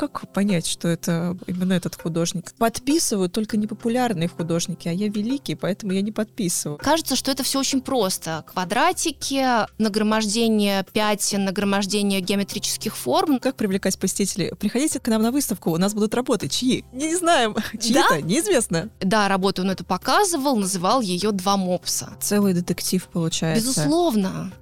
как понять, что это именно этот художник? Подписывают только непопулярные художники, а я великий, поэтому я не подписываю. Кажется, что это все очень просто. Квадратики, нагромождение пятен, нагромождение геометрических форм. Как привлекать посетителей? Приходите к нам на выставку, у нас будут работы. Чьи? Не знаем. Чьи-то? Да? Неизвестно. Да, работу он эту показывал, называл ее «Два мопса». Целый детектив получается. Безусловно.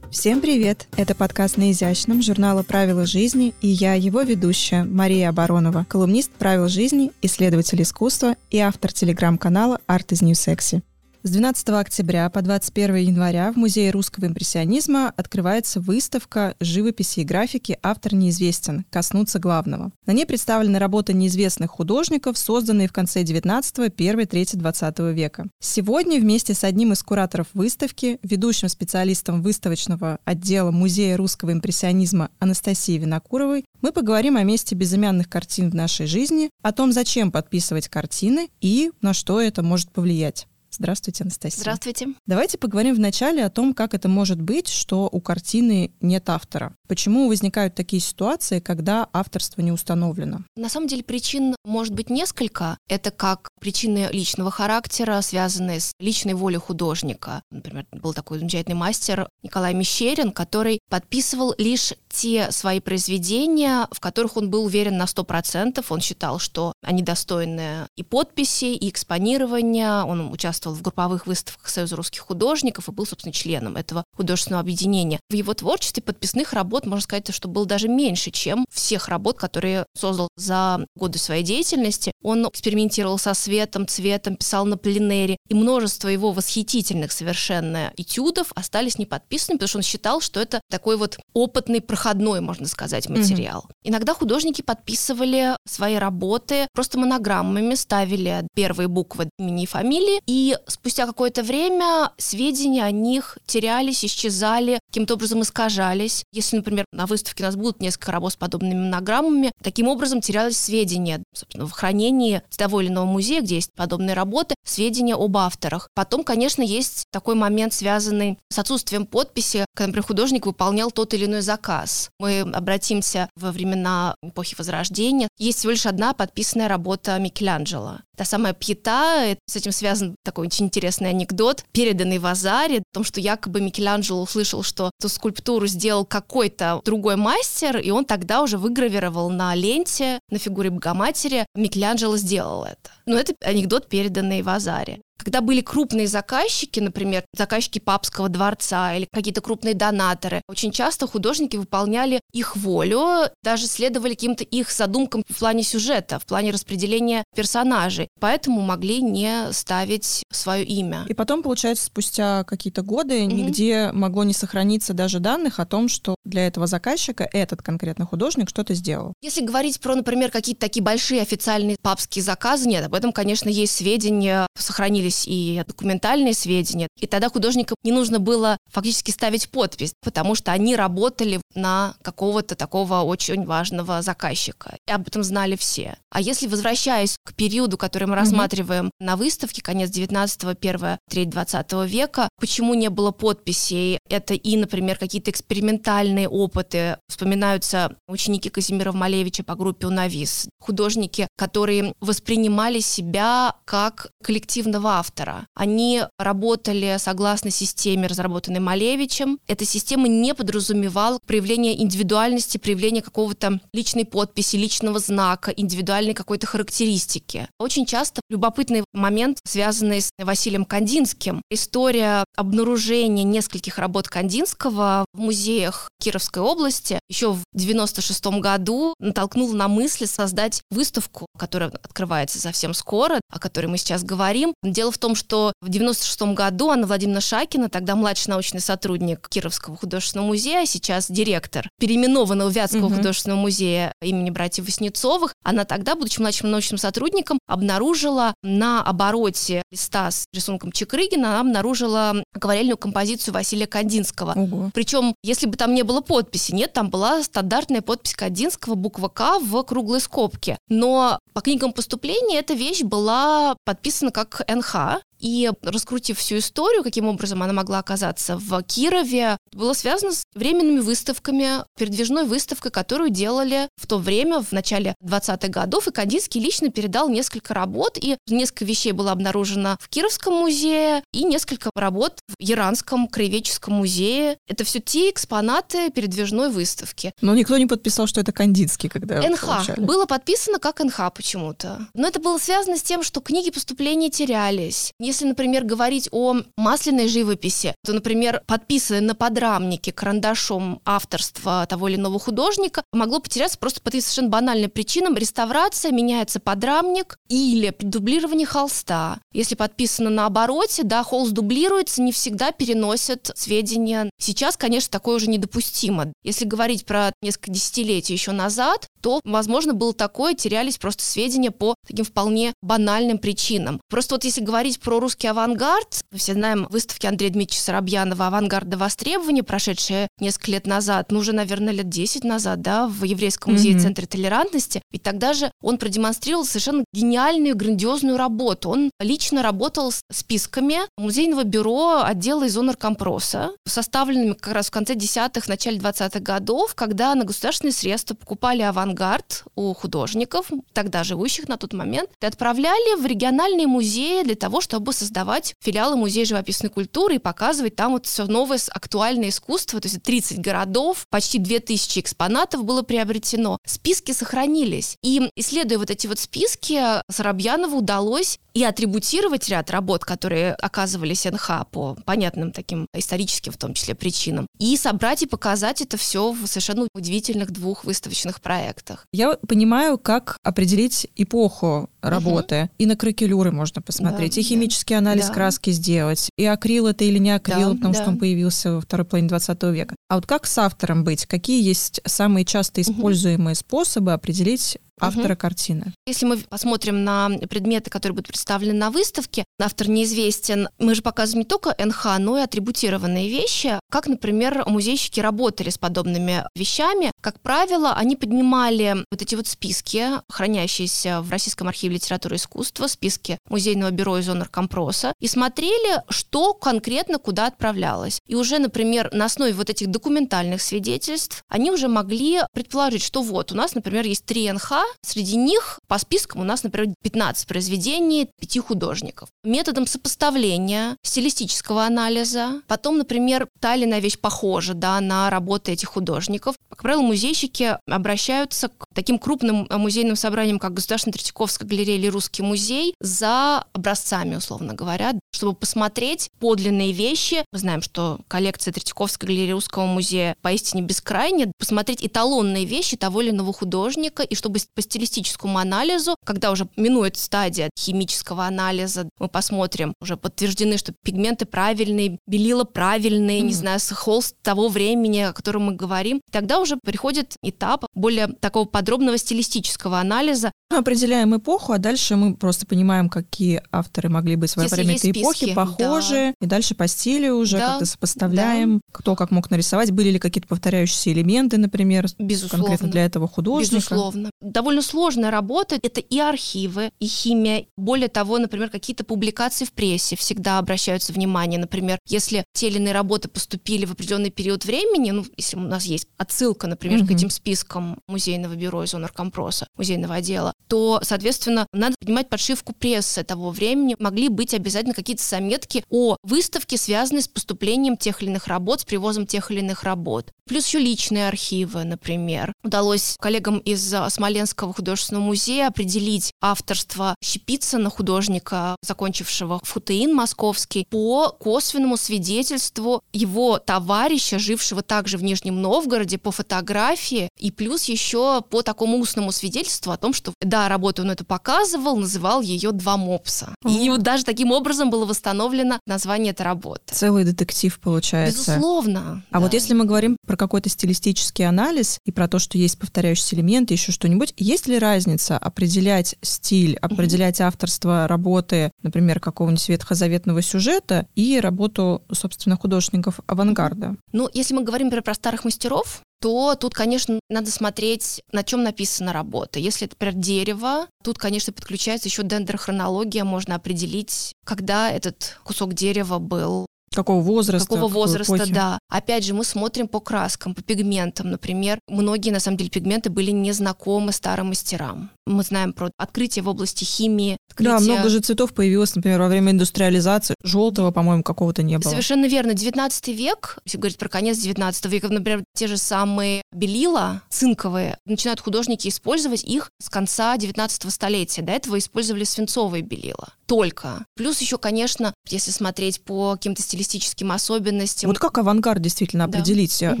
Всем привет! Это подкаст на изящном журнала «Правила жизни» и я, его ведущая, Мария Оборонова, колумнист «Правил жизни», исследователь искусства и автор телеграм-канала «Art is New Sexy». С 12 октября по 21 января в Музее русского импрессионизма открывается выставка живописи и графики «Автор неизвестен. Коснуться главного». На ней представлены работы неизвестных художников, созданные в конце 19 первой трети 20 века. Сегодня вместе с одним из кураторов выставки, ведущим специалистом выставочного отдела Музея русского импрессионизма Анастасией Винокуровой, мы поговорим о месте безымянных картин в нашей жизни, о том, зачем подписывать картины и на что это может повлиять. Здравствуйте, Анастасия. Здравствуйте. Давайте поговорим вначале о том, как это может быть, что у картины нет автора. Почему возникают такие ситуации, когда авторство не установлено? На самом деле причин может быть несколько. Это как причины личного характера, связанные с личной волей художника. Например, был такой замечательный мастер Николай Мещерин, который подписывал лишь те свои произведения, в которых он был уверен на 100%. Он считал, что они достойны и подписи, и экспонирования. Он участвовал в групповых выставках Союза русских художников и был, собственно, членом этого художественного объединения. В его творчестве подписных работ, можно сказать, что было даже меньше, чем всех работ, которые создал за годы своей деятельности. Он экспериментировал со светом, цветом, писал на пленере, и множество его восхитительных совершенно этюдов остались не подписанными, потому что он считал, что это такой вот опытный, проходной, можно сказать, материал. Mm-hmm. Иногда художники подписывали свои работы просто монограммами, ставили первые буквы имени и фамилии, и спустя какое-то время сведения о них терялись, исчезали, каким-то образом искажались. Если, например, на выставке у нас будут несколько работ с подобными монограммами. Таким образом терялось сведения, собственно, в хранении того или иного музея, где есть подобные работы, сведения об авторах. Потом, конечно, есть такой момент, связанный с отсутствием подписи, когда, например, художник выполнял тот или иной заказ. Мы обратимся во времена эпохи Возрождения. Есть всего лишь одна подписанная работа Микеланджело. Та самая пьета, с этим связан такой очень интересный анекдот, переданный в Азаре, о том, что якобы Микеланджело услышал, что эту скульптуру сделал какой-то другой мастер, и он тогда уже выгравировал на ленте, на фигуре Богоматери, Микеланджело сделал это. Но это анекдот, переданный в Азаре. Когда были крупные заказчики, например, заказчики папского дворца или какие-то крупные донаторы, очень часто художники выполняли их волю, даже следовали каким-то их задумкам в плане сюжета, в плане распределения персонажей. Поэтому могли не ставить свое имя. И потом, получается, спустя какие-то годы mm-hmm. нигде могло не сохраниться даже данных о том, что для этого заказчика этот конкретно художник что-то сделал. Если говорить про, например, какие-то такие большие официальные папские заказы, нет, об этом, конечно, есть сведения, сохранились появились и документальные сведения. И тогда художникам не нужно было фактически ставить подпись, потому что они работали на какого-то такого очень важного заказчика. И об этом знали все. А если возвращаясь к периоду, который мы рассматриваем mm-hmm. на выставке, конец 19-го, первая треть 20 века, почему не было подписей? Это и, например, какие-то экспериментальные опыты. Вспоминаются ученики Казимира Малевича по группе «Унавис». Художники, которые воспринимали себя как коллективного автора. Они работали согласно системе, разработанной Малевичем. Эта система не подразумевала проявление индивидуальности, проявление какого-то личной подписи, личного знака, индивидуальной какой-то характеристики. Очень часто любопытный момент, связанный с Василием Кандинским. История обнаружения нескольких работ Кандинского в музеях Кировской области еще в 96 году натолкнула на мысли создать выставку, которая открывается совсем скоро, о которой мы сейчас говорим. Дело в том, что в 96 году Анна Владимировна Шакина, тогда младший научный сотрудник Кировского художественного музея, сейчас директор переименованного Вятского угу. художественного музея имени братьев Васнецовых, она тогда, будучи младшим научным сотрудником, обнаружила на обороте листа с рисунком Чекрыгина, она обнаружила акварельную композицию Василия Кандинского. Угу. Причем, если бы там не было подписи, нет, там была стандартная подпись Кандинского, буква К в круглой скобке. Но по книгам поступления эта вещь была подписана как НХ, Praga И раскрутив всю историю, каким образом она могла оказаться в Кирове, было связано с временными выставками, передвижной выставкой, которую делали в то время, в начале 20-х годов, и Кандинский лично передал несколько работ, и несколько вещей было обнаружено в Кировском музее, и несколько работ в Иранском краеведческом музее. Это все те экспонаты передвижной выставки. Но никто не подписал, что это Кандинский, когда НХ. Получали. Было подписано как НХ почему-то. Но это было связано с тем, что книги поступления терялись. Если, например, говорить о масляной живописи, то, например, подписанное на подрамнике карандашом авторства того или иного художника могло потеряться просто по совершенно банальным причинам. Реставрация, меняется подрамник или дублирование холста. Если подписано на обороте, да, холст дублируется, не всегда переносят сведения. Сейчас, конечно, такое уже недопустимо. Если говорить про несколько десятилетий еще назад, то, возможно, было такое, терялись просто сведения по таким вполне банальным причинам. Просто вот если говорить про русский авангард, мы все знаем выставки Андрея Дмитриевича Соробьянова «Авангард до востребования», прошедшие несколько лет назад, ну, уже, наверное, лет 10 назад, да, в Еврейском музее mm-hmm. Центре толерантности. И тогда же он продемонстрировал совершенно гениальную, грандиозную работу. Он лично работал с списками музейного бюро отдела из Компроса, составленными как раз в конце 10-х, начале 20-х годов, когда на государственные средства покупали авангард у художников, тогда живущих на тот момент, и отправляли в региональные музеи для того, чтобы создавать филиалы музея живописной культуры и показывать там вот все новое актуальное искусство. То есть 30 городов, почти 2000 экспонатов было приобретено. Списки сохранились. И исследуя вот эти вот списки, Соробьянову удалось и атрибутировать ряд работ, которые оказывались НХ по понятным таким историческим в том числе причинам, и собрать и показать это все в совершенно удивительных двух выставочных проектах. Я понимаю, как определить эпоху работы. Угу. И на кракелюры можно посмотреть, да, и химический да. анализ да. краски сделать, и акрил это или не акрил, да, потому да. что он появился во второй половине 20 века. А вот как с автором быть? Какие есть самые часто используемые угу. способы определить автора угу. картины. Если мы посмотрим на предметы, которые будут представлены на выставке, автор неизвестен, мы же показываем не только НХ, но и атрибутированные вещи, как, например, музейщики работали с подобными вещами. Как правило, они поднимали вот эти вот списки, хранящиеся в Российском архиве литературы и искусства, списки музейного бюро и зонер компроса, и смотрели, что конкретно куда отправлялось. И уже, например, на основе вот этих документальных свидетельств они уже могли предположить, что вот у нас, например, есть три НХ, Среди них по спискам у нас, например, 15 произведений пяти художников. Методом сопоставления, стилистического анализа, потом, например, та или иная вещь похожа да, на работы этих художников. Как правило, музейщики обращаются к таким крупным музейным собраниям, как Государственная Третьяковская галерея или Русский музей, за образцами, условно говоря, чтобы посмотреть подлинные вещи. Мы знаем, что коллекция Третьяковской галереи Русского музея поистине бескрайняя. Посмотреть эталонные вещи того или иного художника, и чтобы по стилистическому анализу, когда уже минует стадия химического анализа, мы посмотрим, уже подтверждены, что пигменты правильные, белила правильные, mm-hmm. не знаю, холст того времени, о котором мы говорим. Тогда уже приходит этап более такого подробного стилистического анализа. Мы определяем эпоху, а дальше мы просто понимаем, какие авторы могли быть во время этой эпохи, похожи, да. и дальше по стилю уже да. как-то сопоставляем, да. кто как мог нарисовать, были ли какие-то повторяющиеся элементы, например, Безусловно. конкретно для этого художника. Безусловно довольно сложная работа. Это и архивы, и химия. Более того, например, какие-то публикации в прессе всегда обращаются внимание. Например, если те или иные работы поступили в определенный период времени, ну, если у нас есть отсылка, например, mm-hmm. к этим спискам музейного бюро из Оноркомпроса, музейного отдела, то, соответственно, надо понимать подшивку прессы того времени. Могли быть обязательно какие-то заметки о выставке, связанные с поступлением тех или иных работ, с привозом тех или иных работ. Плюс еще личные архивы, например. Удалось коллегам из Смоленска Смоленского художественного музея определить авторство Щепицына, художника, закончившего ФУТИН московский, по косвенному свидетельству его товарища, жившего также в Нижнем Новгороде, по фотографии, и плюс еще по такому устному свидетельству о том, что, да, работу он эту показывал, называл ее «Два мопса». И вот даже таким образом было восстановлено название этой работы. Целый детектив получается. Безусловно. А да. вот если мы говорим про какой-то стилистический анализ и про то, что есть повторяющиеся элементы, еще что-нибудь, есть ли разница определять стиль, определять авторство работы, например, какого-нибудь ветхозаветного сюжета и работу, собственно, художников авангарда? Ну, если мы говорим, например, про старых мастеров, то тут, конечно, надо смотреть, на чем написана работа. Если это, например, дерево, тут, конечно, подключается еще дендрохронология, можно определить, когда этот кусок дерева был Какого возраста? Какого возраста, эпохи? да. Опять же, мы смотрим по краскам, по пигментам. Например, многие, на самом деле, пигменты были незнакомы старым мастерам. Мы знаем про открытие в области химии. Открытие... Да, много же цветов появилось, например, во время индустриализации. Желтого, по-моему, какого-то не было. Совершенно верно. 19 век, если говорить про конец 19 века, например, те же самые белила цинковые, начинают художники использовать их с конца 19 столетия. До этого использовали свинцовые белила. Только. Плюс еще, конечно, если смотреть по каким-то стилистическим особенностям. Вот как авангард действительно да. определить? Угу.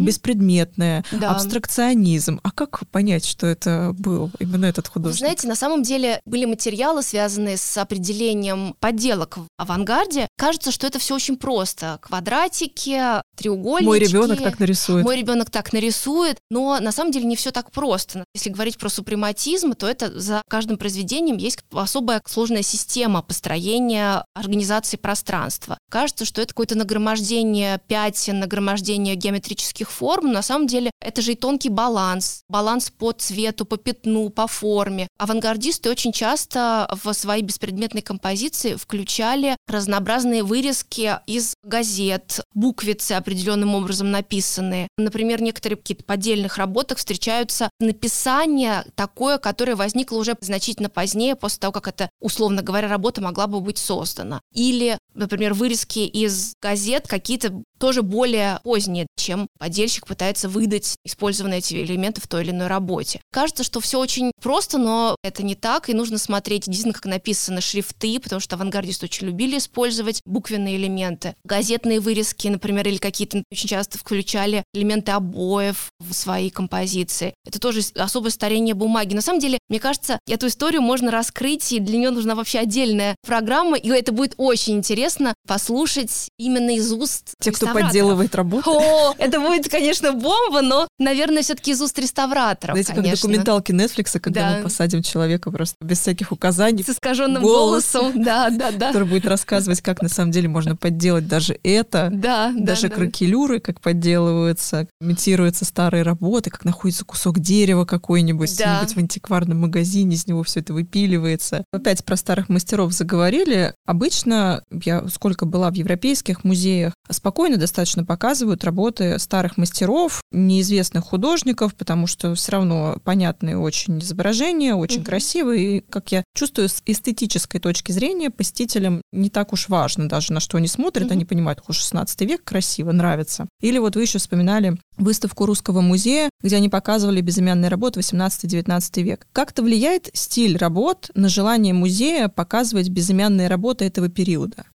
Беспредметное, да. абстракционизм. А как понять, что это был именно этот художник? Вы знаете, на самом деле были материалы, связанные с определением подделок в авангарде. Кажется, что это все очень просто. Квадратики, треугольники. Мой ребенок так нарисует. Мой ребенок так нарисует. Но на самом деле не все так просто. Если говорить про супрематизм, то это за каждым произведением есть особая сложная система построения организации пространства. Кажется, что это какое-то нагромождение пятен, нагромождение геометрических форм. Но на самом деле это же и тонкий баланс. Баланс по цвету, по пятну, по форме. Авангардисты очень часто в свои беспредметные композиции включали разнообразные вырезки из газет, буквицы определенным образом написанные. Например, некоторые какие-то поддельных работах встречаются написание такое, которое возникло уже значительно позднее, после того, как это, условно говоря, работа могла бы быть создана. Или, например, вырезки из газет какие-то тоже более поздние, чем подельщик пытается выдать использованные эти элементы в той или иной работе. Кажется, что все очень просто, но это не так, и нужно смотреть действительно, как написаны шрифты, потому что авангардисты очень любили использовать буквенные элементы. Газетные вырезки, например, или какие-то очень часто включали элементы обоев в свои композиции. Это тоже особое старение бумаги. На самом деле, мне кажется, эту историю можно раскрыть, и для нее нужна вообще отдельная программа, и это будет очень интересно послушать именно из уст Те, кто подделывает работу. О, это будет, конечно, бомба, но, наверное, все-таки из уст реставраторов, Знаете, конечно. как документалки Netflix, когда да. мы посадим человека просто без всяких указаний. С искаженным голосом, да, да, да. Который будет рассказывать, как на самом деле можно подделать даже это. Да, Даже да, кракелюры, как подделываются, имитируются старые работы, как находится кусок дерева какой-нибудь, да. в антикварном магазине, из него все это выпиливается. Опять про старых мастеров заговорили. Обычно, я сколько была в европейских музеях, спокойно достаточно показывают работы старых мастеров, неизвестных художников, потому что все равно понятные очень изображения, очень mm-hmm. красивые. И, как я чувствую, с эстетической точки зрения посетителям не так уж важно даже, на что они смотрят. Mm-hmm. Они понимают, что 16 век красиво, нравится. Или вот вы еще вспоминали выставку Русского музея, где они показывали безымянные работы 18-19 век. Как-то влияет стиль работ на желание музея показывать безымянные работы этого периода?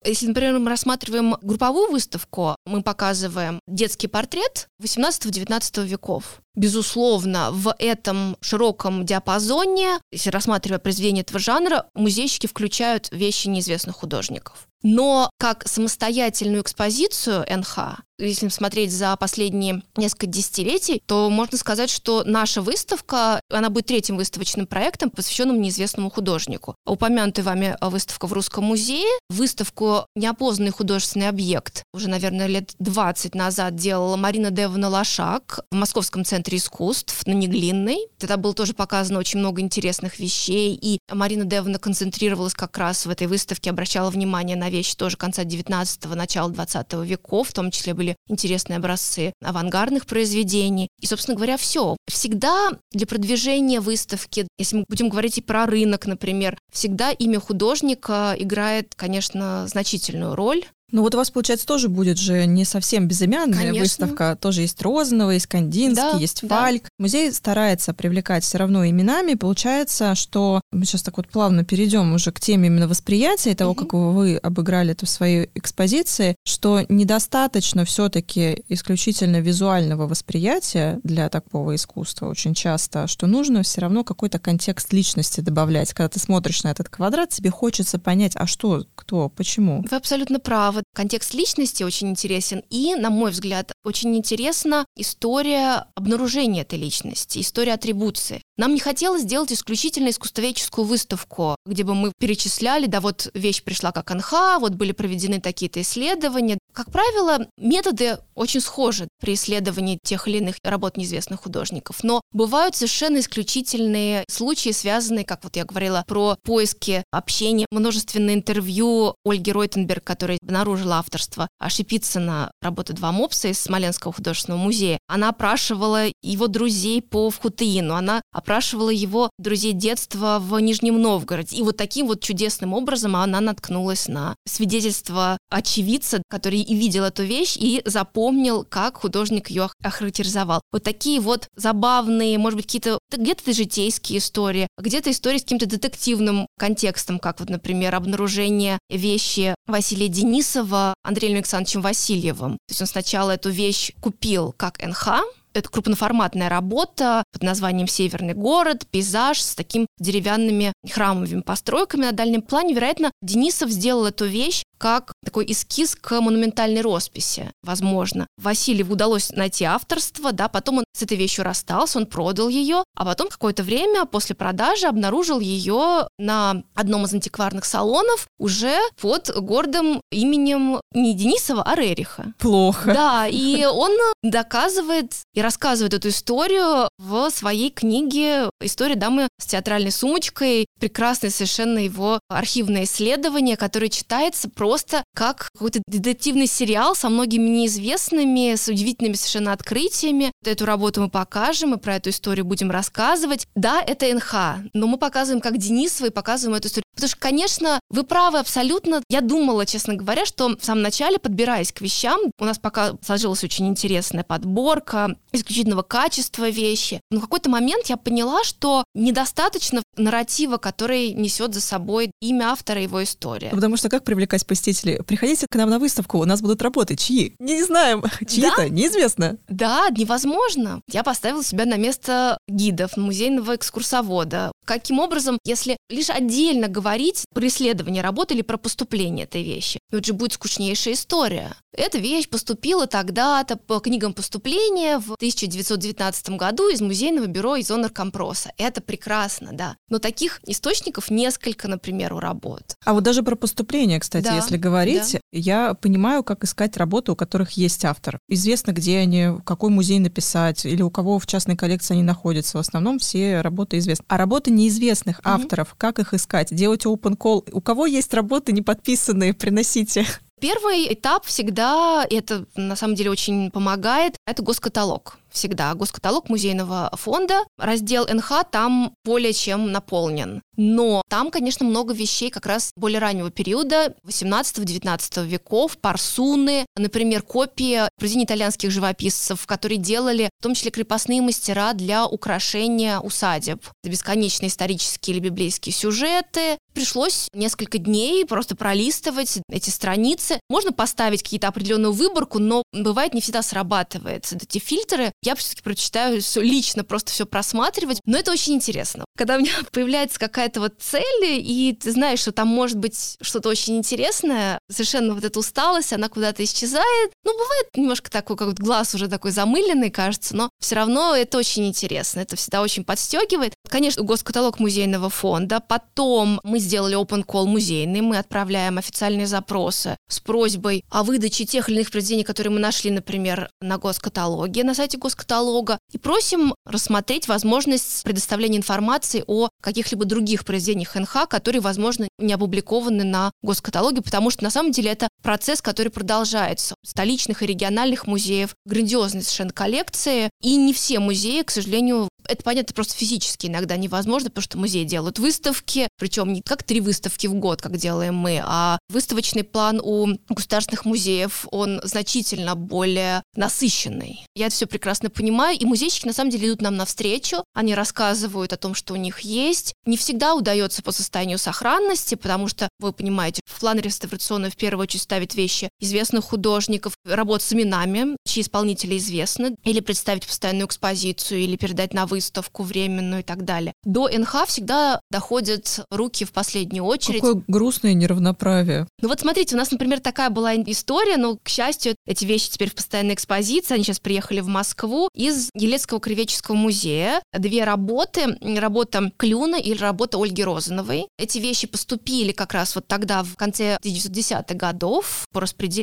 Если, например, мы рассматриваем групповую выставку, мы показываем детский портрет 18-19 веков. Безусловно, в этом широком диапазоне, если рассматривая произведения этого жанра, музейщики включают вещи неизвестных художников. Но как самостоятельную экспозицию НХ, если смотреть за последние несколько десятилетий, то можно сказать, что наша выставка, она будет третьим выставочным проектом, посвященным неизвестному художнику. Упомянутая вами выставка в Русском музее, выставку «Неопознанный художественный объект» уже, наверное, лет 20 назад делала Марина Девна Лошак в Московском центре искусств на Неглинной. Тогда было тоже показано очень много интересных вещей, и Марина Девна концентрировалась как раз в этой выставке, обращала внимание на вещи тоже конца 19-го, начала 20 веков, в том числе были интересные образцы авангардных произведений. И, собственно говоря, все. Всегда для продвижения выставки, если мы будем говорить и про рынок, например, всегда имя художника играет, конечно, значительную роль. Ну вот у вас, получается, тоже будет же не совсем безымянная Конечно. выставка. Тоже есть Розанова, есть Кандинский, да, есть Фальк. Да. Музей старается привлекать все равно именами. Получается, что мы сейчас так вот плавно перейдем уже к теме именно восприятия и того, угу. как вы обыграли это в своей экспозиции, что недостаточно все-таки исключительно визуального восприятия для такого искусства очень часто, что нужно все равно какой-то контекст личности добавлять. Когда ты смотришь на этот квадрат, тебе хочется понять, а что, кто, почему. Вы абсолютно правы вот контекст личности очень интересен, и, на мой взгляд, очень интересна история обнаружения этой личности, история атрибуции. Нам не хотелось сделать исключительно искусствоведческую выставку, где бы мы перечисляли, да вот вещь пришла как НХ, вот были проведены такие-то исследования. Как правило, методы очень схожи при исследовании тех или иных работ неизвестных художников, но бывают совершенно исключительные случаи, связанные, как вот я говорила, про поиски общения, множественные интервью Ольги Ройтенберг, которая обнаружила авторство Шипицына работы «Два мопса» из Смоленского художественного музея. Она опрашивала его друзей по Вхутеину, она опрашивала его друзей детства в Нижнем Новгороде. И вот таким вот чудесным образом она наткнулась на свидетельство очевидца, который и видел эту вещь, и запомнил, как художник ее охарактеризовал. Вот такие вот забавные, может быть, какие-то где-то житейские истории, где-то истории с каким-то детективным контекстом, как вот, например, обнаружение вещи Василия Денисова Андреем Александровичем Васильевым. То есть он сначала эту вещь купил как НХ, это крупноформатная работа под названием «Северный город», пейзаж с таким деревянными храмовыми постройками на дальнем плане. Вероятно, Денисов сделал эту вещь как такой эскиз к монументальной росписи, возможно. Васильеву удалось найти авторство, да, потом он с этой вещью расстался, он продал ее, а потом какое-то время после продажи обнаружил ее на одном из антикварных салонов уже под гордым именем не Денисова, а Рериха. Плохо. Да, и он доказывает и рассказывает эту историю в своей книге «История дамы с театральной сумочкой». Прекрасное совершенно его архивное исследование, которое читается просто как какой-то детективный сериал со многими неизвестными, с удивительными совершенно открытиями. Эту работу мы покажем, мы про эту историю будем рассказывать. Да, это НХ, но мы показываем как Денисова и показываем эту историю. Потому что, конечно, вы правы абсолютно. Я думала, честно говоря, что в самом начале, подбираясь к вещам, у нас пока сложилась очень интересная подборка исключительного качества вещи. Но в какой-то момент я поняла, что недостаточно нарратива, который несет за собой имя автора его история. Потому что как привлекать посетителей? Приходите к нам на выставку, у нас будут работы. Чьи? Не знаем. Чьи-то, да? неизвестно. Да, невозможно. Я поставила себя на место гидов, музейного экскурсовода. Каким образом, если лишь отдельно говорить про исследование работы или про поступление этой вещи, это же будет скучнейшая история. Эта вещь поступила тогда-то по книгам поступления в 1919 году из музейного бюро из Компроса. Это прекрасно, да. Но таких источников несколько, например, у работ. А вот даже про поступление, кстати, да, если говорить, да. я понимаю, как искать работы, у которых есть автор. Известно, где они, в какой музей написать, или у кого в частной коллекции они находятся. В основном все работы известны. А работы неизвестных угу. авторов, как их искать? Делать open call. У кого есть работы не подписанные, приносите. Первый этап всегда, и это на самом деле очень помогает, это госкаталог всегда. Госкаталог музейного фонда, раздел НХ там более чем наполнен. Но там, конечно, много вещей как раз более раннего периода, 18-19 веков, парсуны, например, копии произведений итальянских живописцев, которые делали в том числе крепостные мастера для украшения усадеб. Это бесконечные исторические или библейские сюжеты. Пришлось несколько дней просто пролистывать эти страницы. Можно поставить какие-то определенную выборку, но бывает не всегда срабатывает. Эти фильтры я все-таки прочитаю все лично, просто все просматривать. Но это очень интересно. Когда у меня появляется какая-то вот цель, и ты знаешь, что там может быть что-то очень интересное, совершенно вот эта усталость, она куда-то исчезает. Ну, бывает немножко такой, как вот глаз уже такой замыленный, кажется, но все равно это очень интересно. Это всегда очень подстегивает. Конечно, госкаталог музейного фонда. Потом мы сделали open call музейный. Мы отправляем официальные запросы с просьбой о выдаче тех или иных произведений, которые мы нашли, например, на госкаталоге, на сайте госкаталога каталога и просим рассмотреть возможность предоставления информации о каких-либо других произведениях НХ, которые, возможно, не опубликованы на госкаталоге, потому что на самом деле это процесс, который продолжается. Столичных и региональных музеев грандиозные совершенно коллекции, и не все музеи, к сожалению, это понятно просто физически иногда невозможно, потому что музеи делают выставки, причем не как три выставки в год, как делаем мы, а выставочный план у государственных музеев, он значительно более насыщенный. Я это все прекрасно понимаю, и музейщики на самом деле идут нам навстречу, они рассказывают о том, что у них есть. Не всегда удается по состоянию сохранности, потому что, вы понимаете, в план реставрационный в первую очередь ставить вещи известных художников, работать с именами, чьи исполнители известны, или представить постоянную экспозицию, или передать на выставку временную и так далее. До НХ всегда доходят руки в последнюю очередь. Какое грустное неравноправие. Ну вот смотрите, у нас, например, такая была история, но, к счастью, эти вещи теперь в постоянной экспозиции, они сейчас приехали в Москву из Елецкого кривеческого музея. Две работы, работа Клюна и работа Ольги Розановой. Эти вещи поступили как раз вот тогда, в конце 1910-х годов, по распределению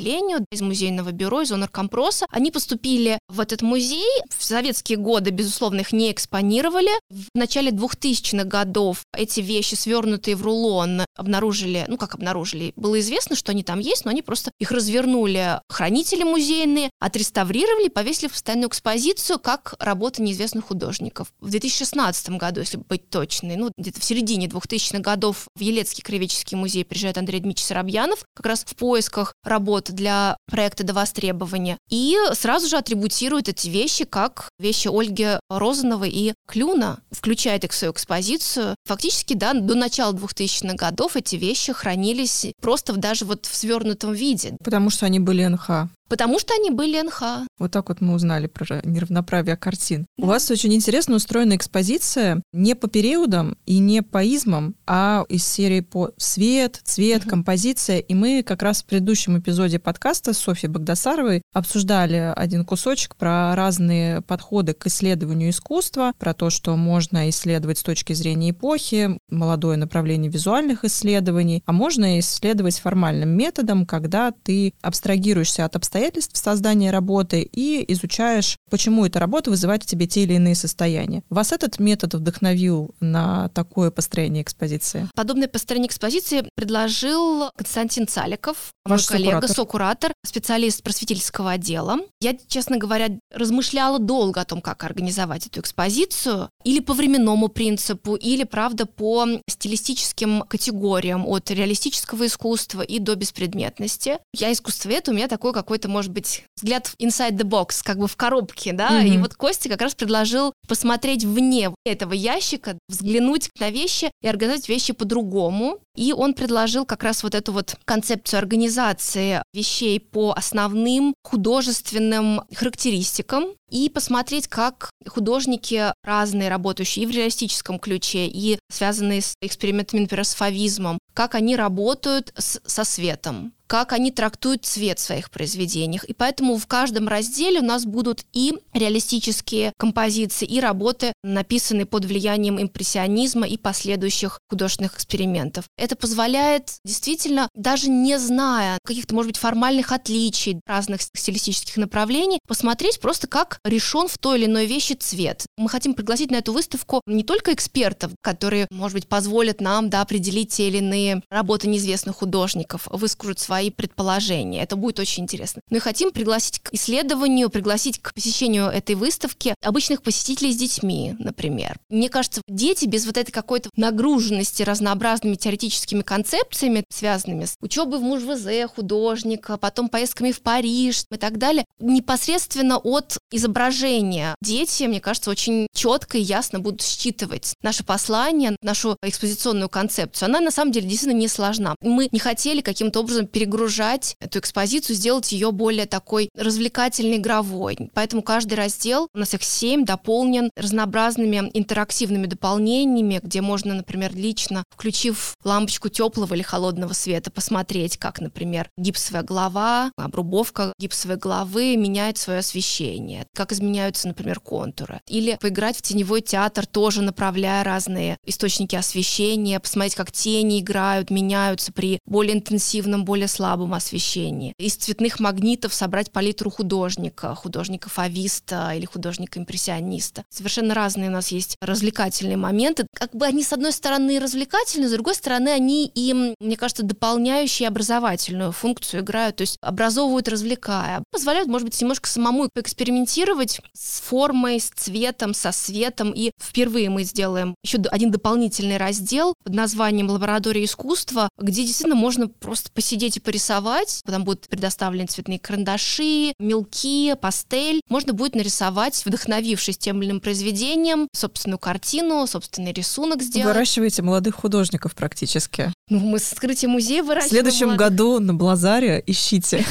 из музейного бюро, из Оноркомпроса. Они поступили в этот музей. В советские годы, безусловно, их не экспонировали. В начале 2000-х годов эти вещи, свернутые в рулон, обнаружили, ну как обнаружили, было известно, что они там есть, но они просто их развернули хранители музейные, отреставрировали, повесили в постоянную экспозицию как работы неизвестных художников. В 2016 году, если быть точной, ну где-то в середине 2000-х годов в Елецкий краеведческий музей приезжает Андрей Дмитриевич Соробьянов, как раз в поисках работ для проекта до востребования, и сразу же атрибутирует эти вещи как вещи Ольги Розановой и Клюна, включает их в свою экспозицию. Фактически, да, до начала 2000-х годов эти вещи хранились просто даже вот в свернутом виде. Потому что они были НХ. Потому что они были НХ. Вот так вот мы узнали про неравноправие картин. Да. У вас очень интересно устроена экспозиция не по периодам и не по измам, а из серии по свет, цвет, угу. композиция. И мы как раз в предыдущем эпизоде подкаста с Софьей Богдасаровой обсуждали один кусочек про разные подходы к исследованию искусства, про то, что можно исследовать с точки зрения эпохи, молодое направление визуальных исследований, а можно исследовать формальным методом, когда ты абстрагируешься от обстоятельств обстоятельств создания работы и изучаешь, почему эта работа вызывает в тебе те или иные состояния. Вас этот метод вдохновил на такое построение экспозиции? Подобное построение экспозиции предложил Константин Цаликов, Ваш мой коллега, сокуратор. сокуратор, специалист просветительского отдела. Я, честно говоря, размышляла долго о том, как организовать эту экспозицию, или по временному принципу, или, правда, по стилистическим категориям, от реалистического искусства и до беспредметности. Я искусствовед, у меня такой какой-то может быть, взгляд inside the box, как бы в коробке, да, mm-hmm. и вот Костя как раз предложил посмотреть вне этого ящика, взглянуть на вещи и организовать вещи по-другому. И он предложил как раз вот эту вот концепцию организации вещей по основным художественным характеристикам и посмотреть, как художники разные, работающие и в реалистическом ключе, и связанные с экспериментами, например, с фавизмом, как они работают с, со светом, как они трактуют цвет в своих произведениях. И поэтому в каждом разделе у нас будут и реалистические композиции, и работы, написанные под влиянием импрессионизма и последующих художественных экспериментов. Это позволяет действительно, даже не зная каких-то, может быть, формальных отличий разных стилистических направлений, посмотреть просто, как решен в той или иной вещи цвет. Мы хотим пригласить на эту выставку не только экспертов, которые, может быть, позволят нам да, определить те или иные работы неизвестных художников, выскажут свои предположения. Это будет очень интересно. Мы хотим пригласить к исследованию, пригласить к посещению этой выставки обычных посетителей с детьми, например. Мне кажется, дети без вот этой какой-то нагруженности разнообразными теоретическими концепциями, связанными с учебой в муж-ВЗ художника, потом поездками в Париж и так далее, непосредственно от изображения дети, мне кажется, очень четко и ясно будут считывать наше послание, нашу экспозиционную концепцию. Она на самом деле действительно не сложна. Мы не хотели каким-то образом перегружать эту экспозицию, сделать ее более такой развлекательной, игровой. Поэтому каждый раздел, у нас их семь, дополнен разнообразными интерактивными дополнениями, где можно, например, лично, включив лампочку теплого или холодного света, посмотреть, как, например, гипсовая голова, обрубовка гипсовой головы меняет свое освещение, как изменяются, например, контуры. Или поиграть в теневой театр, тоже направляя разные источники освещения, посмотреть, как тени играют, меняются при более интенсивном, более слабом освещении. Из цветных магнитов собрать палитру художника, художника-фависта или художника-импрессиониста. Совершенно разные у нас есть развлекательные моменты. Как бы они, с одной стороны, развлекательные, с другой стороны, они им, мне кажется, дополняющие образовательную функцию играют, то есть образовывают, развлекая. Позволяют, может быть, немножко самому поэкспериментировать с формой, с цветом, со светом. И впервые мы сделаем еще один дополнительный раздел под названием «Лаборатория искусства», где действительно можно просто посидеть и порисовать. Там будут предоставлены цветные карандаши, мелки, пастель. Можно будет нарисовать, вдохновившись тем или иным произведением, собственную картину, собственный рисунок сделать. Выращиваете молодых художников практически. Фантастически. Ну, мы с открытием музея выращиваем. В следующем молодых. году на Блазаре ищите.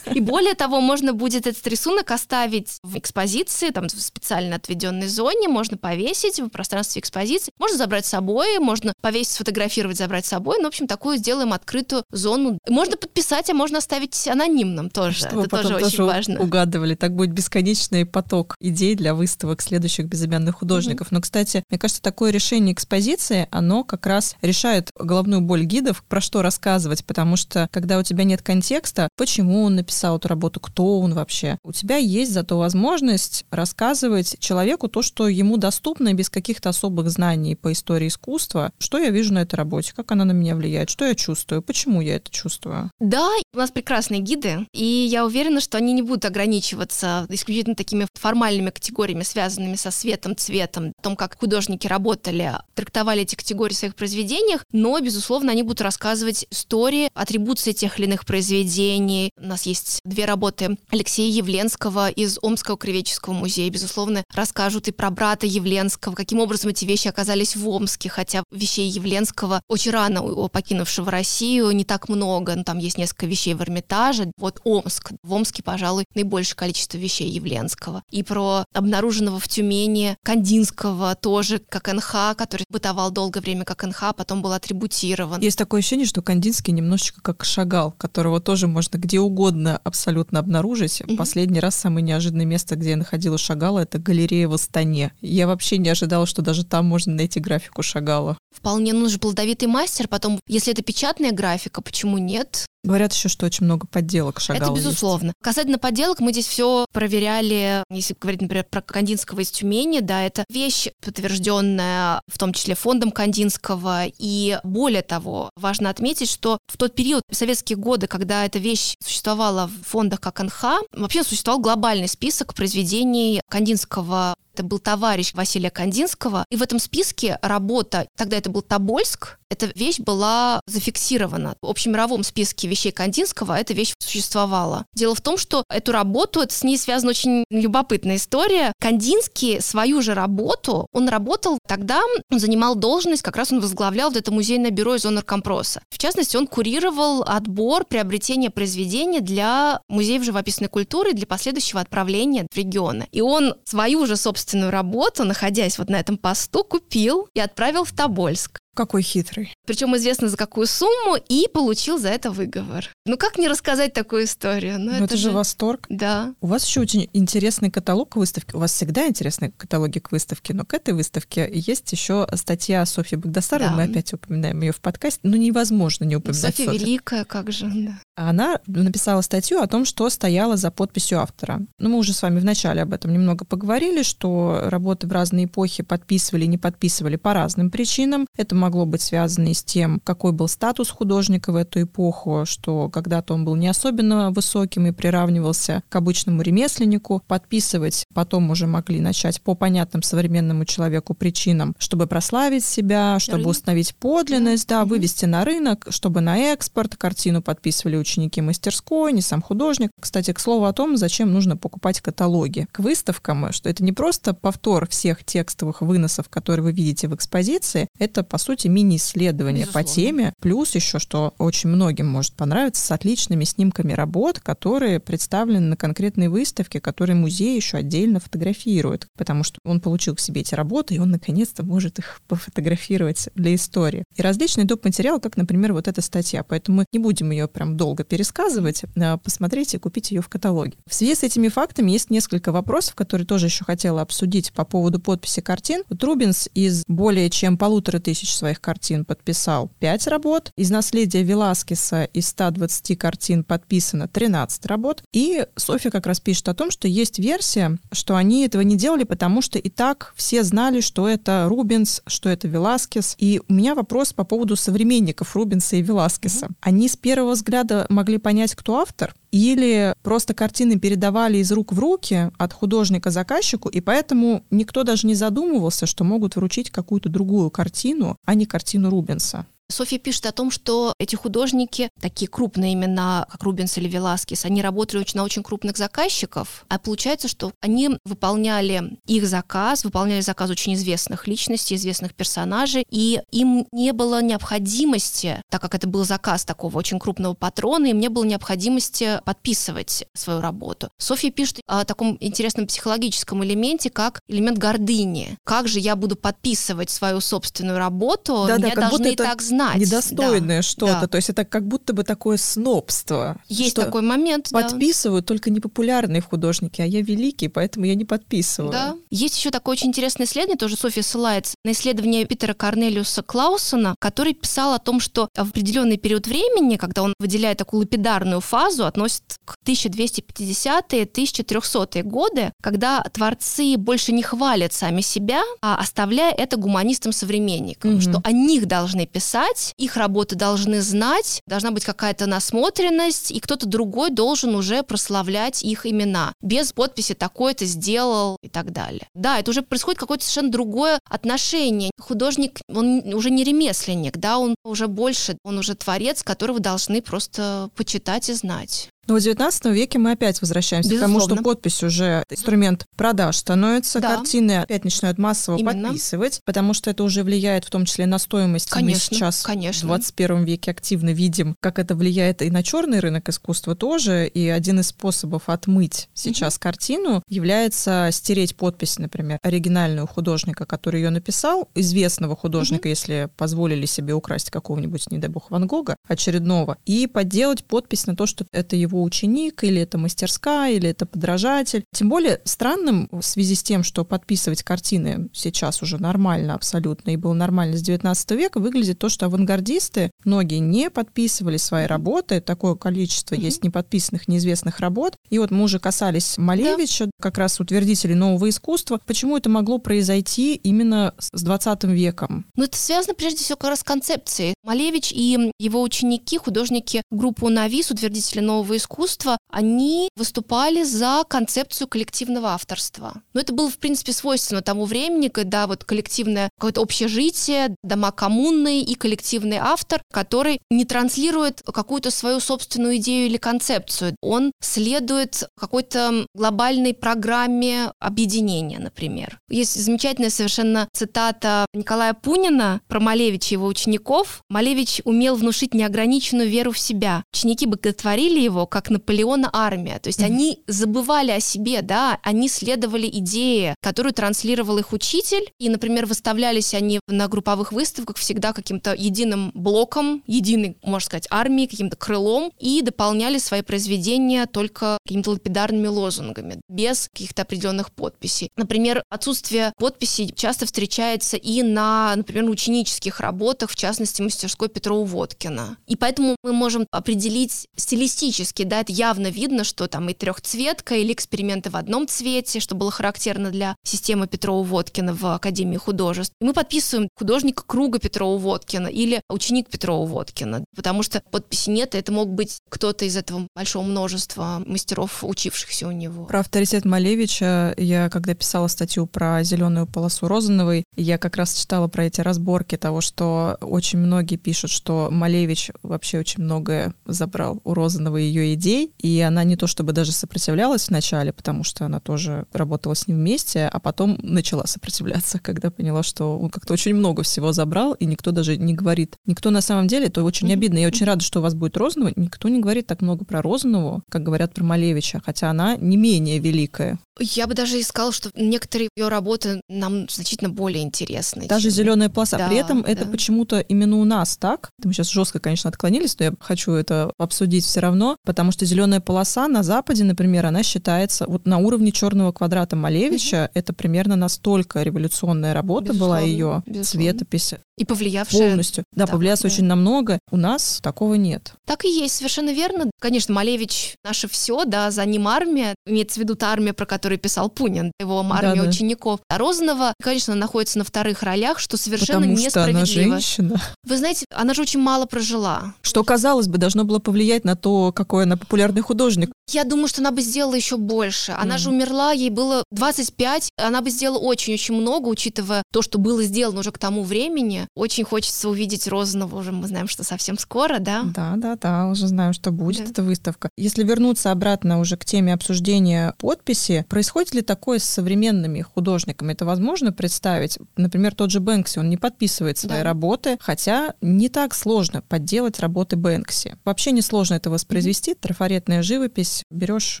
И более того, можно будет этот рисунок оставить в экспозиции, там в специально отведенной зоне, можно повесить в пространстве экспозиции, можно забрать с собой, можно повесить, сфотографировать, забрать с собой. Ну, в общем, такую сделаем открытую зону. Можно подписать, а можно оставить анонимным тоже. Чтобы Это потом тоже очень тоже важно. угадывали. Так будет бесконечный поток идей для выставок следующих безымянных художников. Но, кстати, мне кажется, такое решение экспозиции, оно как раз решает головную боль гидов, про что рассказывать, потому что когда у тебя нет контекста, почему он написал эту работу, кто он вообще, у тебя есть зато возможность рассказывать человеку то, что ему доступно без каких-то особых знаний по истории искусства, что я вижу на этой работе, как она на меня влияет, что я чувствую, почему я это чувствую. Да, у нас прекрасные гиды, и я уверена, что они не будут ограничиваться исключительно такими формальными категориями, связанными со светом, цветом, о том, как художники работали, трактовали эти категории в своих произведениях, но, безусловно, они будут рассказывать истории, атрибуции тех или иных произведений. У нас есть две работы Алексея Явленского из Омского краеведческого музея, безусловно, расскажут и про брата Явленского, каким образом эти вещи оказались в Омске, хотя вещей Явленского очень рано у покинувшего Россию не так много, ну, там есть несколько вещей в Эрмитаже. Вот Омск. В Омске, пожалуй, наибольшее количество вещей Явленского. И про обнаруженного в Тюмени Кандинского тоже, как НХ, который бытовал долгое время как НХ, а потом был атрибутирован. Есть такое ощущение, что Кандинский немножечко как Шагал, которого тоже можно где угодно абсолютно обнаружить. Мгм. Последний раз самое неожиданное место, где я находила Шагала, это галерея в Астане. Я вообще не ожидала, что даже там можно найти графику Шагала. Вполне ну, же плодовитый мастер. Потом, если это печатная графика, почему нет? Говорят еще, что очень много подделок Шагала это есть. безусловно. Касательно подделок, мы здесь все проверяли, если говорить, например, про Кандинского из Тюмени, да, это вещь, подтвержденная в том числе фондом Кандинского. И более того, важно отметить, что в тот период, в советские годы, когда эта вещь существовала в фондах как НХ, вообще существовал глобальный список произведений Кандинского это был товарищ Василия Кандинского, и в этом списке работа, тогда это был Тобольск, эта вещь была зафиксирована. В общемировом списке вещей Кандинского эта вещь существовала. Дело в том, что эту работу, это с ней связана очень любопытная история. Кандинский свою же работу, он работал тогда, он занимал должность, как раз он возглавлял вот это музейное бюро из Оноркомпроса. В частности, он курировал отбор приобретения произведений для музеев живописной культуры для последующего отправления в регионы. И он свою же собственную работу, находясь вот на этом посту, купил и отправил в Тобольск. Какой хитрый. Причем известно за какую сумму, и получил за это выговор. Ну как не рассказать такую историю? Ну, Ну, это, же восторг. Да. У вас еще очень интересный каталог к выставке. У вас всегда интересные каталоги к выставке, но к этой выставке есть еще статья Софьи Багдасаровой. Да. Мы опять упоминаем ее в подкасте. Ну, невозможно не упоминать Софья Софью. Великая, как же. да. Она написала статью о том, что стояло за подписью автора. Ну, мы уже с вами вначале об этом немного поговорили, что работы в разные эпохи подписывали и не подписывали по разным причинам. Это могло быть связано и с тем, какой был статус художника в эту эпоху, что когда-то он был не особенно высоким и приравнивался к обычному ремесленнику. Подписывать потом уже могли начать по понятным современному человеку причинам, чтобы прославить себя, чтобы Рынок. установить подлинность, да, Мгм. вывести на рынок, чтобы на экспорт картину подписывали ученики мастерской, не сам художник. Кстати, к слову о том, зачем нужно покупать каталоги. К выставкам, что это не просто повтор всех текстовых выносов, которые вы видите в экспозиции, это, по сути, мини-исследование по теме, плюс еще, что очень многим может понравиться, с отличными снимками работ, которые представлены на конкретной выставке, которые музей еще отдельно фотографирует, потому что он получил к себе эти работы, и он наконец-то может их пофотографировать для истории. И различные доп. материалы, как, например, вот эта статья, поэтому мы не будем ее прям долго пересказывать, а посмотрите и купите ее в каталоге. В связи с этими фактами есть несколько вопросов, которые тоже еще хотела обсудить по поводу подписи картин. Вот Рубинс из более чем полутора тысяч своих картин подписал 5 работ, из наследия Веласкеса из 120 картин подписано 13 работ, и Софья как раз пишет о том, что есть версия, что они этого не делали, потому что и так все знали, что это Рубинс, что это Веласкес. И у меня вопрос по поводу современников Рубинса и Веласкеса. Они с первого взгляда могли понять, кто автор, или просто картины передавали из рук в руки от художника заказчику, и поэтому никто даже не задумывался, что могут вручить какую-то другую картину, а не картину Рубенса. Софья пишет о том, что эти художники, такие крупные имена, как Рубенс или Веласкес, они работали очень, на очень крупных заказчиков, а получается, что они выполняли их заказ, выполняли заказ очень известных личностей, известных персонажей, и им не было необходимости, так как это был заказ такого очень крупного патрона, им не было необходимости подписывать свою работу. Софья пишет о таком интересном психологическом элементе, как элемент гордыни. Как же я буду подписывать свою собственную работу? Да, Меня да, должны и так знать. Недостойное да, что-то. Да. То есть это как будто бы такое снобство. Есть такой момент. Подписывают да. только непопулярные художники, а я великий, поэтому я не подписываю. Да. Есть еще такое очень интересное исследование, тоже Софья ссылается на исследование Питера Корнелиуса Клаусона, который писал о том, что в определенный период времени, когда он выделяет такую лапидарную фазу, относит к 1250-е, 1300-е годы, когда творцы больше не хвалят сами себя, а оставляя это гуманистам-современникам, mm-hmm. что о них должны писать, их работы должны знать, должна быть какая-то насмотренность, и кто-то другой должен уже прославлять их имена. Без подписи такой-то сделал и так далее. Да, это уже происходит какое-то совершенно другое отношение. Художник, он уже не ремесленник, да, он уже больше, он уже творец, которого должны просто почитать и знать. Но в XIX веке мы опять возвращаемся Безусловно. к тому, что подпись уже инструмент продаж становится, да. картины опять начинают массово Именно. подписывать, потому что это уже влияет в том числе на стоимость. Конечно, мы сейчас конечно. в 21 веке активно видим, как это влияет и на черный рынок искусства тоже, и один из способов отмыть сейчас угу. картину является стереть подпись, например, оригинальную художника, который ее написал, известного художника, угу. если позволили себе украсть какого-нибудь, не дай бог, Ван Гога, очередного, и подделать подпись на то, что это его его ученик, или это мастерская, или это подражатель. Тем более странным в связи с тем, что подписывать картины сейчас уже нормально абсолютно, и было нормально с 19 века, выглядит то, что авангардисты, многие не подписывали свои работы, такое количество mm-hmm. есть неподписанных, неизвестных работ. И вот мы уже касались Малевича, да. как раз утвердителей нового искусства. Почему это могло произойти именно с 20 веком? Ну, это связано прежде всего как раз с концепцией. Малевич и его ученики, художники группы «Навис», утвердители нового искусства, искусства, они выступали за концепцию коллективного авторства. Но это было, в принципе, свойственно тому времени, когда вот коллективное какое-то общежитие, дома коммунные и коллективный автор, который не транслирует какую-то свою собственную идею или концепцию. Он следует какой-то глобальной программе объединения, например. Есть замечательная совершенно цитата Николая Пунина про Малевича и его учеников. Малевич умел внушить неограниченную веру в себя. Ученики боготворили его как Наполеона армия. То есть mm-hmm. они забывали о себе, да, они следовали идее, которую транслировал их учитель, и, например, выставлялись они на групповых выставках всегда каким-то единым блоком, единой, можно сказать, армией, каким-то крылом, и дополняли свои произведения только какими-то лапидарными лозунгами, без каких-то определенных подписей. Например, отсутствие подписей часто встречается и на, например, ученических работах, в частности, мастерской Петрова-Водкина. И поэтому мы можем определить стилистически да, это явно видно, что там и трехцветка, или эксперименты в одном цвете, что было характерно для системы Петрова-Водкина в Академии художеств. И мы подписываем художника круга Петрова-Водкина или ученик Петрова-Водкина, потому что подписи нет, это мог быть кто-то из этого большого множества мастеров, учившихся у него. Про авторитет Малевича я, когда писала статью про зеленую полосу Розановой, я как раз читала про эти разборки того, что очень многие пишут, что Малевич вообще очень многое забрал у Розановой ее идей, и она не то чтобы даже сопротивлялась вначале, потому что она тоже работала с ним вместе, а потом начала сопротивляться, когда поняла, что он как-то очень много всего забрал, и никто даже не говорит. Никто на самом деле, это очень обидно. Я очень рада, что у вас будет Розанова. Никто не говорит так много про Розанову, как говорят про Малевича, хотя она не менее великая. Я бы даже искала, что некоторые ее работы нам значительно более интересны. Даже чем... зеленая полоса. Да, При этом да. это почему-то именно у нас так. Мы сейчас жестко, конечно, отклонились, но я хочу это обсудить все равно, потому что зеленая полоса на Западе, например, она считается вот на уровне черного квадрата Малевича. Угу. Это примерно настолько революционная работа безусловно, была ее цветопись. И повлиявшая... Полностью. Да, да повлиявшая да. очень на много. У нас такого нет. Так и есть, совершенно верно. Конечно, Малевич наше все, да, за ним армия. Имеется в виду та армия, про которую писал Пунин, его армия да, учеников. А Розанова, конечно, находится на вторых ролях, что совершенно Потому несправедливо. Что она женщина. Вы знаете, она же очень мало прожила. Что, казалось бы, должно было повлиять на то, какое такой, она популярный художник. Я думаю, что она бы сделала еще больше. Она mm. же умерла, ей было 25, она бы сделала очень-очень много, учитывая то, что было сделано уже к тому времени. Очень хочется увидеть Розанова уже, мы знаем, что совсем скоро, да? Да, да, да, уже знаем, что будет да. эта выставка. Если вернуться обратно уже к теме обсуждения подписи, происходит ли такое с современными художниками? Это возможно представить? Например, тот же Бэнкси, он не подписывает свои да. работы, хотя не так сложно подделать работы Бэнкси. Вообще не сложно это воспроизвести. Mm-hmm. Трафаретная живопись, берешь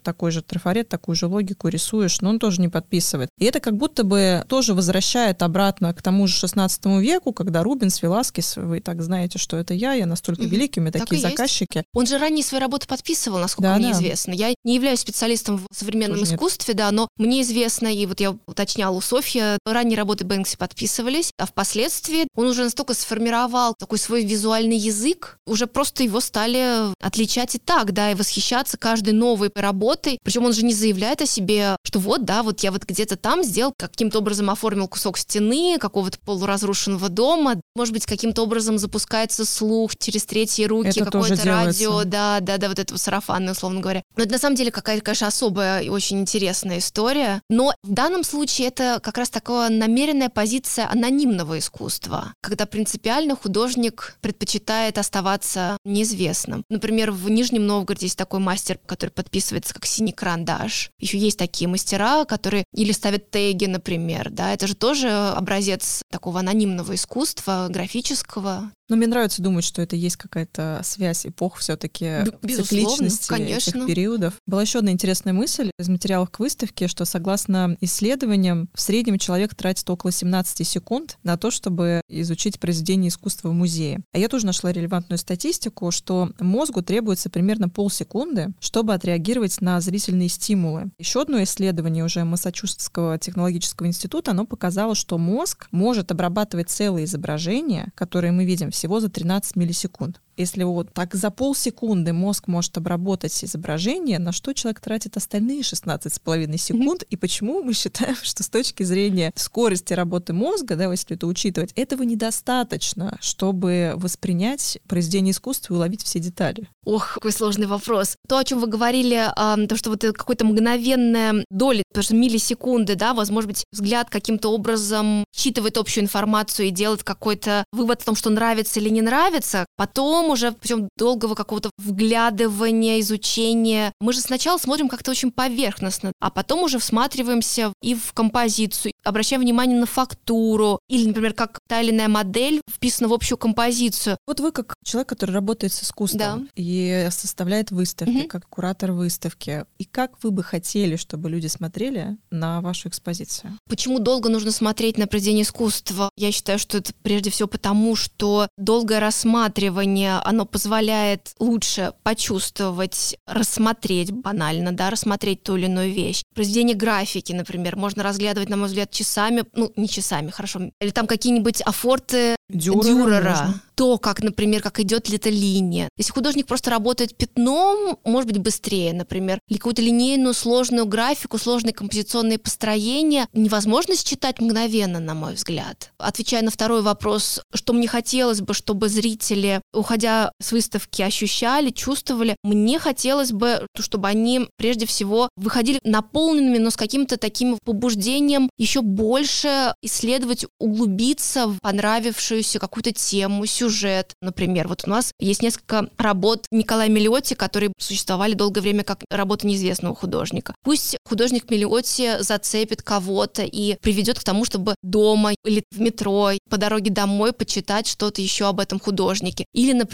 такой же трафарет, такую же логику рисуешь, но он тоже не подписывает. И это как будто бы тоже возвращает обратно к тому же 16 веку, когда Рубинс, Веласкес, вы так знаете, что это я, я настолько mm-hmm. великий, у меня такие заказчики. Есть. Он же ранее свои работы подписывал, насколько да, мне да. известно. Я не являюсь специалистом в современном тоже искусстве, нет. да, но мне известно, и вот я уточняла у Софьи, ранние работы Бэнкси подписывались, а впоследствии он уже настолько сформировал такой свой визуальный язык, уже просто его стали отличать и так, да, и восхищаться каждой новой работой. Причем он же не заявляет о себе, что вот, да, вот я вот где-то там сделал, каким-то образом оформил кусок стены, какого-то полуразрушенного дома. Может быть, каким-то образом запускается слух через третьи руки, какое-то радио, да, да, да, вот это сарафанное, условно говоря. Но это на самом деле какая-то, конечно, особая и очень интересная история. Но в данном случае это как раз такая намеренная позиция анонимного искусства, когда принципиально художник предпочитает оставаться неизвестным. Например, в Нижнем Новгороде есть такой мастер, который подписывается как синий карандаш. Еще есть такие мастера, которые или ставят теги, например, да, это же тоже образец такого анонимного искусства, графического. Но мне нравится думать, что это есть какая-то связь эпох все-таки цикличности конечно. этих периодов. Была еще одна интересная мысль из материалов к выставке, что согласно исследованиям, в среднем человек тратит около 17 секунд на то, чтобы изучить произведение искусства в музее. А я тоже нашла релевантную статистику, что мозгу требуется примерно полсекунды, чтобы отреагировать на зрительные стимулы. Еще одно исследование уже Массачусетского технологического института, оно показало, что мозг может обрабатывать целые изображения, которые мы видим всего за 13 миллисекунд. Если вот так за полсекунды мозг может обработать изображение, на что человек тратит остальные 16,5 секунд, mm-hmm. и почему мы считаем, что с точки зрения скорости работы мозга, да, если это учитывать, этого недостаточно, чтобы воспринять произведение искусства и уловить все детали? Ох, какой сложный вопрос. То, о чем вы говорили, э, то, что вот какой-то мгновенная доля, потому что миллисекунды, да, возможно быть, взгляд каким-то образом считывает общую информацию и делает какой-то вывод о том, что нравится или не нравится, потом потом уже путем долгого какого-то вглядывания, изучения, мы же сначала смотрим как-то очень поверхностно, а потом уже всматриваемся и в композицию, обращаем внимание на фактуру, или, например, как та или иная модель вписана в общую композицию. Вот вы как человек, который работает с искусством да. и составляет выставки, угу. как куратор выставки, и как вы бы хотели, чтобы люди смотрели на вашу экспозицию? Почему долго нужно смотреть на произведение искусства? Я считаю, что это прежде всего потому, что долгое рассматривание оно позволяет лучше почувствовать, рассмотреть банально, да, рассмотреть ту или иную вещь. Произведение графики, например, можно разглядывать, на мой взгляд, часами, ну, не часами, хорошо, или там какие-нибудь афорты Дюрера. Дюрера то, как, например, как идет ли эта линия. Если художник просто работает пятном, может быть быстрее, например, или какую-то линейную сложную графику, сложные композиционные построения невозможно считать мгновенно, на мой взгляд. Отвечая на второй вопрос, что мне хотелось бы, чтобы зрители, уходя с выставки, ощущали, чувствовали, мне хотелось бы, чтобы они прежде всего выходили наполненными, но с каким-то таким побуждением еще больше исследовать, углубиться в понравившуюся какую-то тему, сюжет. Например, вот у нас есть несколько работ Николая Мелиотти, которые существовали долгое время как работа неизвестного художника. Пусть художник Мелиотти зацепит кого-то и приведет к тому, чтобы дома или в метро по дороге домой почитать что-то еще об этом художнике. Или, например,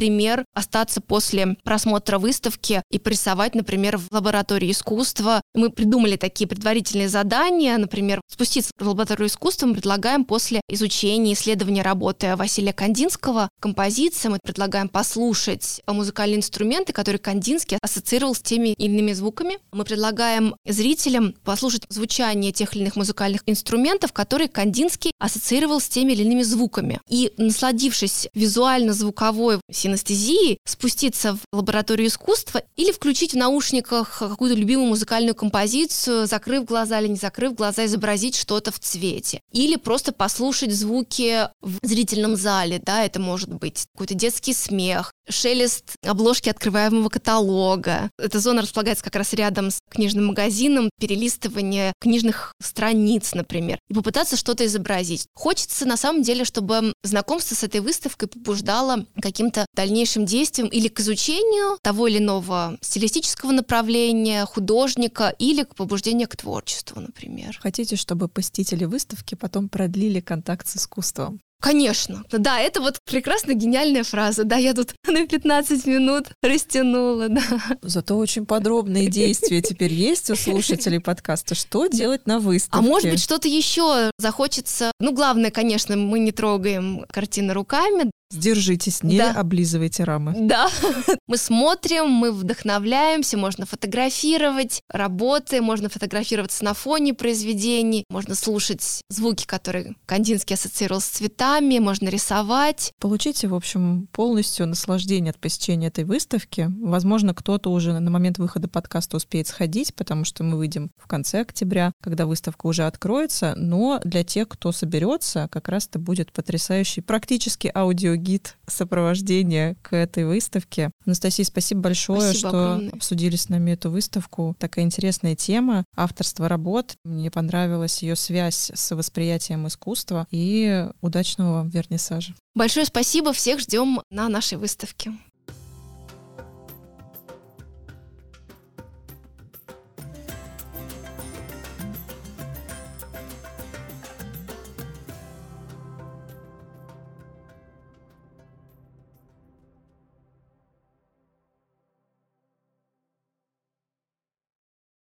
остаться после просмотра выставки и порисовать, например, в лаборатории искусства. Мы придумали такие предварительные задания, например, спуститься в лабораторию искусства мы предлагаем после изучения исследования работы Василия Кандинского композиция, мы предлагаем послушать музыкальные инструменты, которые Кандинский ассоциировал с теми или иными звуками. Мы предлагаем зрителям послушать звучание тех или иных музыкальных инструментов, которые Кандинский ассоциировал с теми или иными звуками. И насладившись визуально-звуковой синестезией, спуститься в лабораторию искусства или включить в наушниках какую-то любимую музыкальную композицию, закрыв глаза или не закрыв глаза, изобразить что-то в цвете. Или просто послушать звуки в зрительном зале, да, это может быть какой-то детский смех, шелест обложки открываемого каталога. Эта зона располагается как раз рядом с книжным магазином, перелистывание книжных страниц, например, и попытаться что-то изобразить. Хочется на самом деле, чтобы знакомство с этой выставкой побуждало каким-то дальнейшим действием или к изучению того или иного стилистического направления, художника или к побуждению к творчеству, например. Хотите, чтобы посетители выставки потом продлили контакт с искусством? Конечно. Да, это вот прекрасно гениальная фраза. Да, я тут на 15 минут растянула, да. Зато очень подробные действия теперь есть у слушателей подкаста. Что делать на выставке? А может быть, что-то еще захочется. Ну, главное, конечно, мы не трогаем картины руками. Сдержитесь, не да. облизывайте рамы. Да. Мы смотрим, мы вдохновляемся, можно фотографировать работы, можно фотографироваться на фоне произведений, можно слушать звуки, которые Кандинский ассоциировал с цветами, можно рисовать. Получите, в общем, полностью наслаждение от посещения этой выставки. Возможно, кто-то уже на момент выхода подкаста успеет сходить, потому что мы выйдем в конце октября, когда выставка уже откроется, но для тех, кто соберется, как раз это будет потрясающий практически аудио гид сопровождения к этой выставке. Анастасия, спасибо большое, спасибо что огромное. обсудили с нами эту выставку. Такая интересная тема, авторство работ. Мне понравилась ее связь с восприятием искусства и удачного вернисажа. Большое спасибо, всех ждем на нашей выставке.